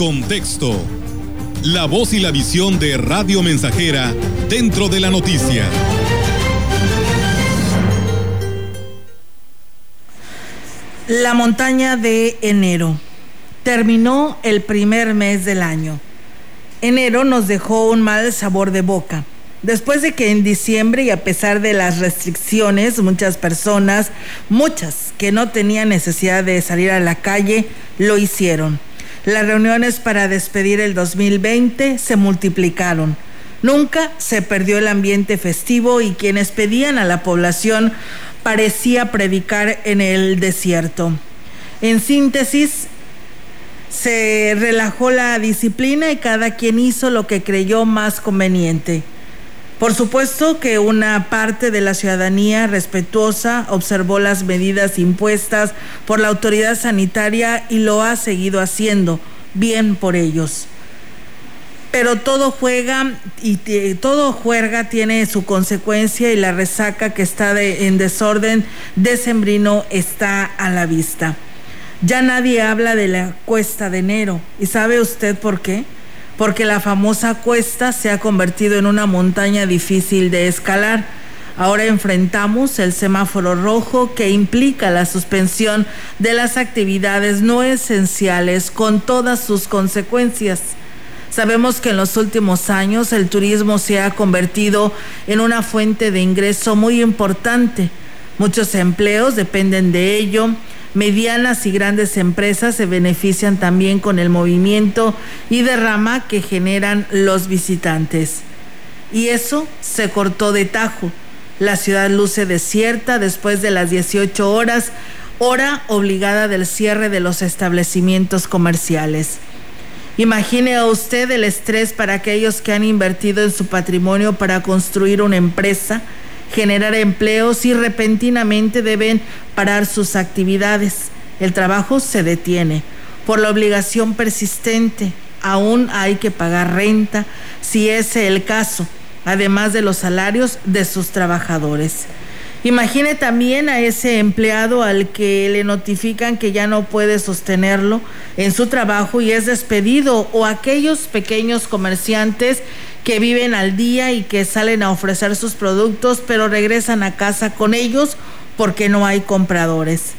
contexto. La voz y la visión de Radio Mensajera dentro de la noticia. La montaña de enero. Terminó el primer mes del año. Enero nos dejó un mal sabor de boca. Después de que en diciembre y a pesar de las restricciones, muchas personas, muchas que no tenían necesidad de salir a la calle, lo hicieron. Las reuniones para despedir el 2020 se multiplicaron. Nunca se perdió el ambiente festivo y quienes pedían a la población parecía predicar en el desierto. En síntesis, se relajó la disciplina y cada quien hizo lo que creyó más conveniente. Por supuesto que una parte de la ciudadanía respetuosa observó las medidas impuestas por la autoridad sanitaria y lo ha seguido haciendo, bien por ellos. Pero todo juega y todo juerga tiene su consecuencia y la resaca que está en desorden decembrino está a la vista. Ya nadie habla de la cuesta de enero. ¿Y sabe usted por qué? Porque la famosa cuesta se ha convertido en una montaña difícil de escalar. Ahora enfrentamos el semáforo rojo que implica la suspensión de las actividades no esenciales con todas sus consecuencias. Sabemos que en los últimos años el turismo se ha convertido en una fuente de ingreso muy importante. Muchos empleos dependen de ello Medianas y grandes empresas se benefician también con el movimiento y derrama que generan los visitantes. Y eso se cortó de tajo. La ciudad luce desierta después de las 18 horas, hora obligada del cierre de los establecimientos comerciales. Imagine usted el estrés para aquellos que han invertido en su patrimonio para construir una empresa, generar empleos y repentinamente deben parar sus actividades. El trabajo se detiene por la obligación persistente. Aún hay que pagar renta, si es el caso, además de los salarios de sus trabajadores. Imagine también a ese empleado al que le notifican que ya no puede sostenerlo en su trabajo y es despedido o aquellos pequeños comerciantes que viven al día y que salen a ofrecer sus productos, pero regresan a casa con ellos porque no hay compradores.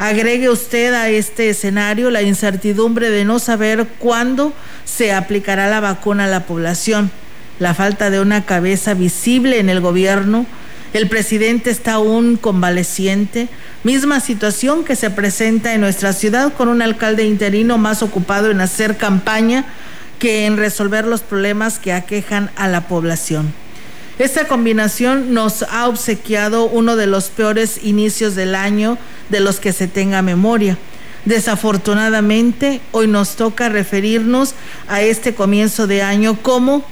Agregue usted a este escenario la incertidumbre de no saber cuándo se aplicará la vacuna a la población, la falta de una cabeza visible en el gobierno, el presidente está aún convaleciente, misma situación que se presenta en nuestra ciudad con un alcalde interino más ocupado en hacer campaña que en resolver los problemas que aquejan a la población. Esta combinación nos ha obsequiado uno de los peores inicios del año de los que se tenga memoria. Desafortunadamente, hoy nos toca referirnos a este comienzo de año como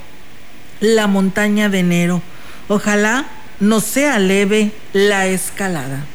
la montaña de enero. Ojalá no sea leve la escalada.